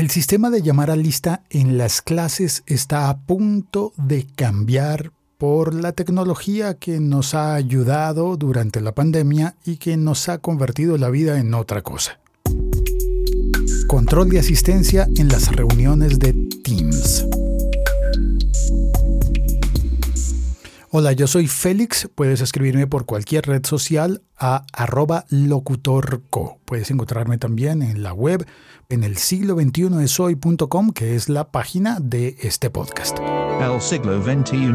El sistema de llamar a lista en las clases está a punto de cambiar por la tecnología que nos ha ayudado durante la pandemia y que nos ha convertido la vida en otra cosa. Control de asistencia en las reuniones de Teams. Hola, yo soy Félix. Puedes escribirme por cualquier red social a arroba locutorco. Puedes encontrarme también en la web en el siglo 21 soy.com, que es la página de este podcast. El siglo XXI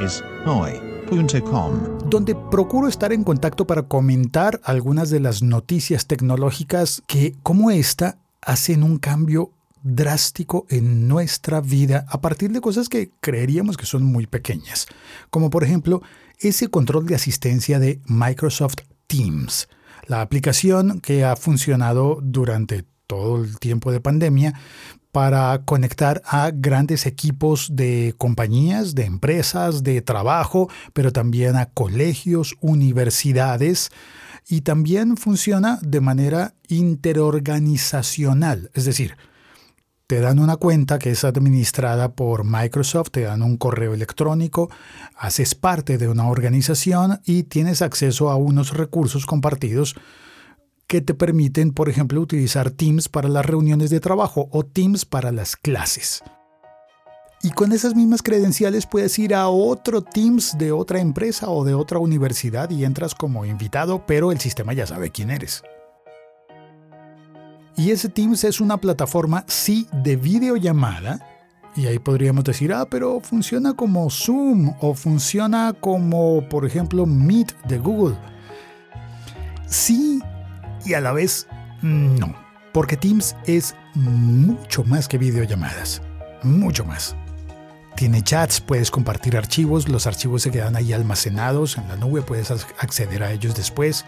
es hoy.com. Donde procuro estar en contacto para comentar algunas de las noticias tecnológicas que, como esta, hacen un cambio drástico en nuestra vida a partir de cosas que creeríamos que son muy pequeñas, como por ejemplo ese control de asistencia de Microsoft Teams, la aplicación que ha funcionado durante todo el tiempo de pandemia para conectar a grandes equipos de compañías, de empresas, de trabajo, pero también a colegios, universidades, y también funciona de manera interorganizacional, es decir, te dan una cuenta que es administrada por Microsoft, te dan un correo electrónico, haces parte de una organización y tienes acceso a unos recursos compartidos que te permiten, por ejemplo, utilizar Teams para las reuniones de trabajo o Teams para las clases. Y con esas mismas credenciales puedes ir a otro Teams de otra empresa o de otra universidad y entras como invitado, pero el sistema ya sabe quién eres. Y ese Teams es una plataforma, sí, de videollamada. Y ahí podríamos decir, ah, pero funciona como Zoom o funciona como, por ejemplo, Meet de Google. Sí, y a la vez no. Porque Teams es mucho más que videollamadas. Mucho más. Tiene chats, puedes compartir archivos, los archivos se quedan ahí almacenados en la nube, puedes acceder a ellos después.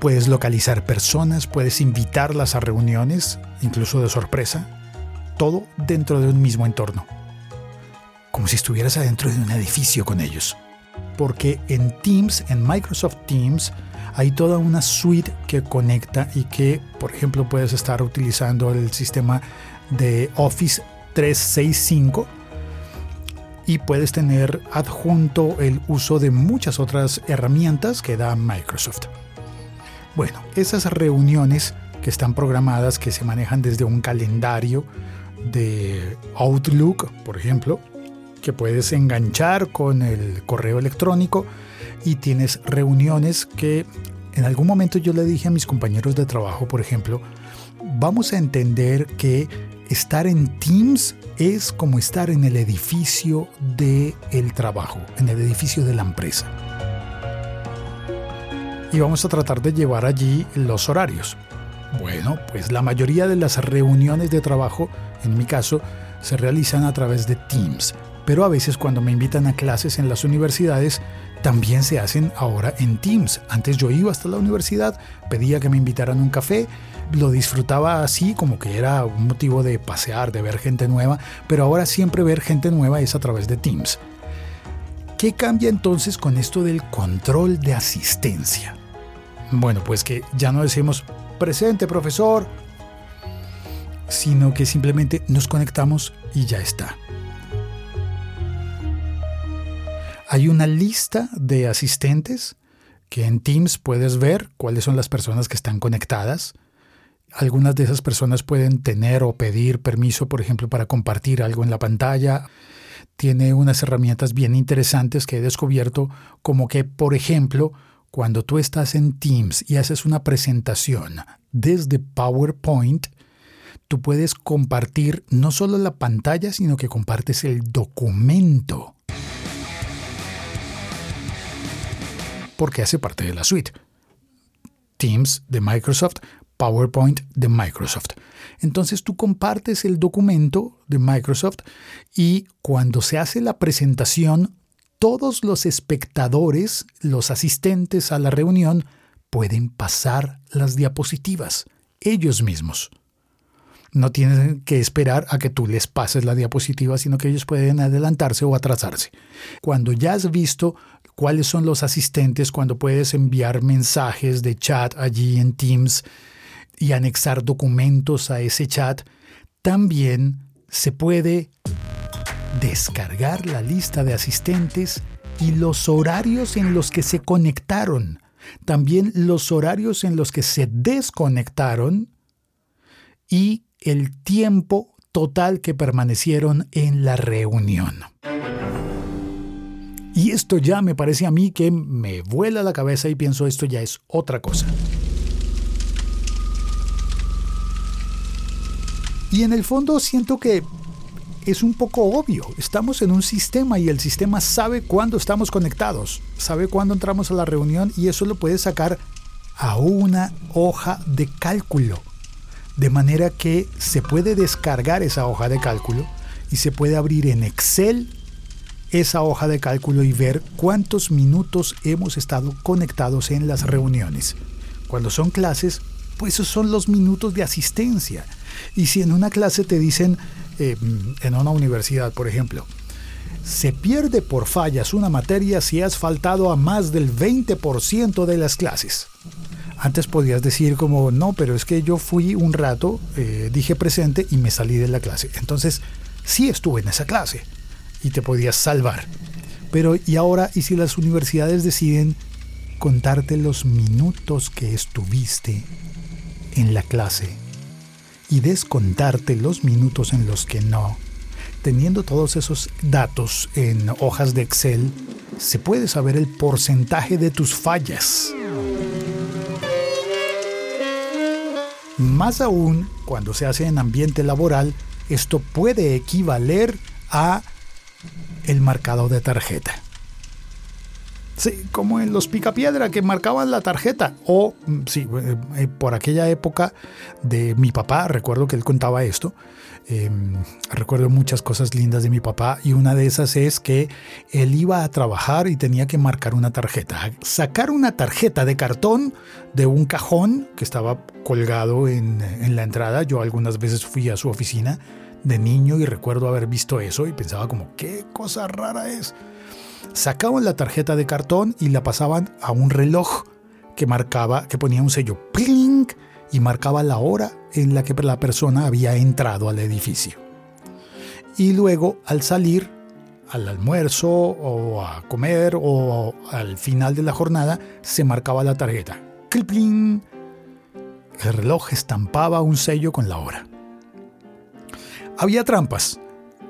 Puedes localizar personas, puedes invitarlas a reuniones, incluso de sorpresa. Todo dentro de un mismo entorno. Como si estuvieras adentro de un edificio con ellos. Porque en Teams, en Microsoft Teams, hay toda una suite que conecta y que, por ejemplo, puedes estar utilizando el sistema de Office 365 y puedes tener adjunto el uso de muchas otras herramientas que da Microsoft. Bueno, esas reuniones que están programadas, que se manejan desde un calendario de Outlook, por ejemplo, que puedes enganchar con el correo electrónico y tienes reuniones que en algún momento yo le dije a mis compañeros de trabajo, por ejemplo, vamos a entender que estar en Teams es como estar en el edificio del el trabajo, en el edificio de la empresa y vamos a tratar de llevar allí los horarios. Bueno, pues la mayoría de las reuniones de trabajo, en mi caso, se realizan a través de Teams, pero a veces cuando me invitan a clases en las universidades, también se hacen ahora en Teams. Antes yo iba hasta la universidad, pedía que me invitaran un café, lo disfrutaba así como que era un motivo de pasear, de ver gente nueva, pero ahora siempre ver gente nueva es a través de Teams. ¿Qué cambia entonces con esto del control de asistencia? Bueno, pues que ya no decimos presente profesor, sino que simplemente nos conectamos y ya está. Hay una lista de asistentes que en Teams puedes ver cuáles son las personas que están conectadas. Algunas de esas personas pueden tener o pedir permiso, por ejemplo, para compartir algo en la pantalla. Tiene unas herramientas bien interesantes que he descubierto, como que, por ejemplo, cuando tú estás en Teams y haces una presentación desde PowerPoint, tú puedes compartir no solo la pantalla, sino que compartes el documento. Porque hace parte de la suite. Teams de Microsoft, PowerPoint de Microsoft. Entonces tú compartes el documento de Microsoft y cuando se hace la presentación todos los espectadores, los asistentes a la reunión, pueden pasar las diapositivas ellos mismos. No tienen que esperar a que tú les pases la diapositiva, sino que ellos pueden adelantarse o atrasarse. Cuando ya has visto cuáles son los asistentes, cuando puedes enviar mensajes de chat allí en Teams y anexar documentos a ese chat, también se puede descargar la lista de asistentes y los horarios en los que se conectaron, también los horarios en los que se desconectaron y el tiempo total que permanecieron en la reunión. Y esto ya me parece a mí que me vuela la cabeza y pienso esto ya es otra cosa. Y en el fondo siento que es un poco obvio. Estamos en un sistema y el sistema sabe cuándo estamos conectados, sabe cuándo entramos a la reunión y eso lo puede sacar a una hoja de cálculo. De manera que se puede descargar esa hoja de cálculo y se puede abrir en Excel esa hoja de cálculo y ver cuántos minutos hemos estado conectados en las reuniones. Cuando son clases, pues esos son los minutos de asistencia. Y si en una clase te dicen, eh, en una universidad, por ejemplo, se pierde por fallas una materia si has faltado a más del 20% de las clases. Antes podías decir como, no, pero es que yo fui un rato, eh, dije presente y me salí de la clase. Entonces, sí estuve en esa clase y te podías salvar. Pero, ¿y ahora, y si las universidades deciden contarte los minutos que estuviste en la clase y descontarte los minutos en los que no? Teniendo todos esos datos en hojas de Excel, se puede saber el porcentaje de tus fallas. Más aún, cuando se hace en ambiente laboral, esto puede equivaler a el marcado de tarjeta. Sí, como en los picapiedra que marcaban la tarjeta. O, mm, sí, eh, eh, por aquella época de mi papá, recuerdo que él contaba esto, Em, recuerdo muchas cosas lindas de mi papá y una de esas es que él iba a trabajar y tenía que marcar una tarjeta. Sacar una tarjeta de cartón de un cajón que estaba colgado en, en la entrada. Yo algunas veces fui a su oficina de niño y recuerdo haber visto eso y pensaba como, qué cosa rara es. Sacaban la tarjeta de cartón y la pasaban a un reloj que marcaba, que ponía un sello, ¡plink! y marcaba la hora en la que la persona había entrado al edificio. Y luego al salir al almuerzo o a comer o al final de la jornada se marcaba la tarjeta. ¡Clipling! El reloj estampaba un sello con la hora. Había trampas.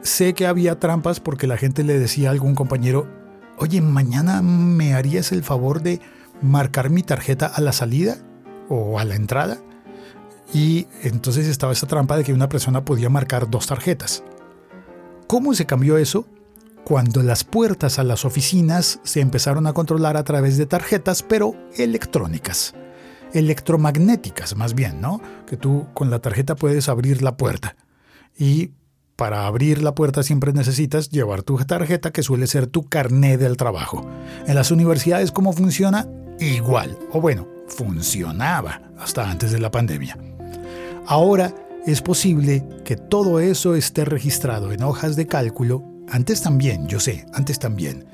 Sé que había trampas porque la gente le decía a algún compañero, oye, mañana me harías el favor de marcar mi tarjeta a la salida o a la entrada. Y entonces estaba esa trampa de que una persona podía marcar dos tarjetas. ¿Cómo se cambió eso? Cuando las puertas a las oficinas se empezaron a controlar a través de tarjetas, pero electrónicas. Electromagnéticas, más bien, ¿no? Que tú con la tarjeta puedes abrir la puerta. Y para abrir la puerta siempre necesitas llevar tu tarjeta, que suele ser tu carné del trabajo. En las universidades, ¿cómo funciona? Igual. O bueno, funcionaba hasta antes de la pandemia. Ahora es posible que todo eso esté registrado en hojas de cálculo, antes también, yo sé, antes también.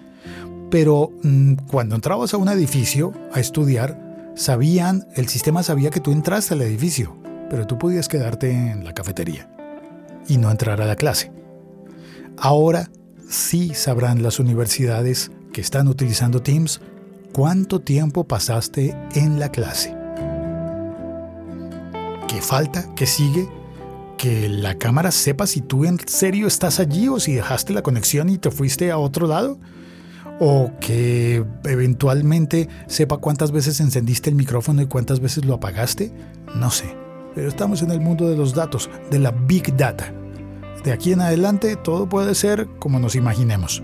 Pero mm, cuando entrabas a un edificio a estudiar, sabían, el sistema sabía que tú entraste al edificio, pero tú podías quedarte en la cafetería y no entrar a la clase. Ahora sí sabrán las universidades que están utilizando Teams cuánto tiempo pasaste en la clase. ¿Qué falta? ¿Qué sigue? Que la cámara sepa si tú en serio estás allí o si dejaste la conexión y te fuiste a otro lado. O que eventualmente sepa cuántas veces encendiste el micrófono y cuántas veces lo apagaste. No sé. Pero estamos en el mundo de los datos, de la big data. De aquí en adelante todo puede ser como nos imaginemos.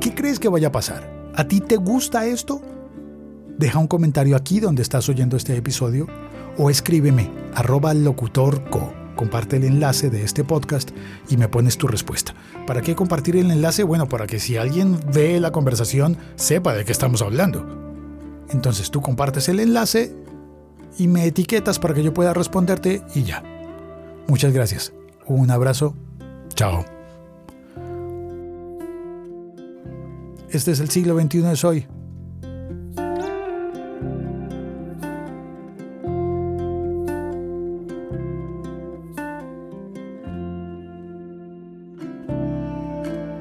¿Qué crees que vaya a pasar? ¿A ti te gusta esto? Deja un comentario aquí donde estás oyendo este episodio o escríbeme arroba locutorco. Comparte el enlace de este podcast y me pones tu respuesta. ¿Para qué compartir el enlace? Bueno, para que si alguien ve la conversación sepa de qué estamos hablando. Entonces tú compartes el enlace y me etiquetas para que yo pueda responderte y ya. Muchas gracias. Un abrazo. Chao. Este es el siglo XXI de hoy.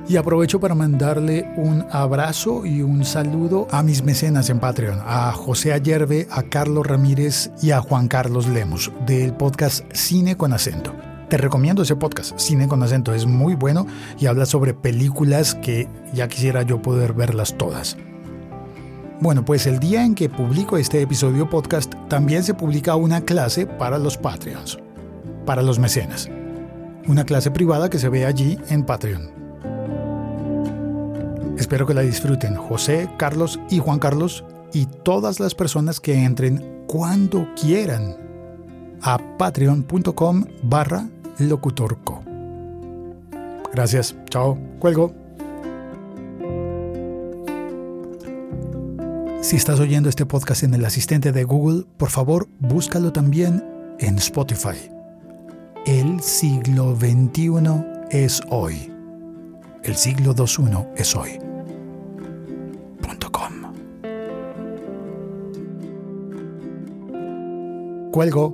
Y aprovecho para mandarle un abrazo y un saludo a mis mecenas en Patreon, a José Ayerbe, a Carlos Ramírez y a Juan Carlos Lemus del podcast Cine con acento. Te recomiendo ese podcast, Cine con acento, es muy bueno y habla sobre películas que ya quisiera yo poder verlas todas. Bueno, pues el día en que publico este episodio podcast también se publica una clase para los Patreons, para los mecenas. Una clase privada que se ve allí en Patreon. Espero que la disfruten José, Carlos y Juan Carlos y todas las personas que entren cuando quieran a patreon.com barra locutorco. Gracias, chao, cuelgo. Si estás oyendo este podcast en el asistente de Google, por favor búscalo también en Spotify. El siglo XXI es hoy. El siglo XXI es hoy. Cuelgo.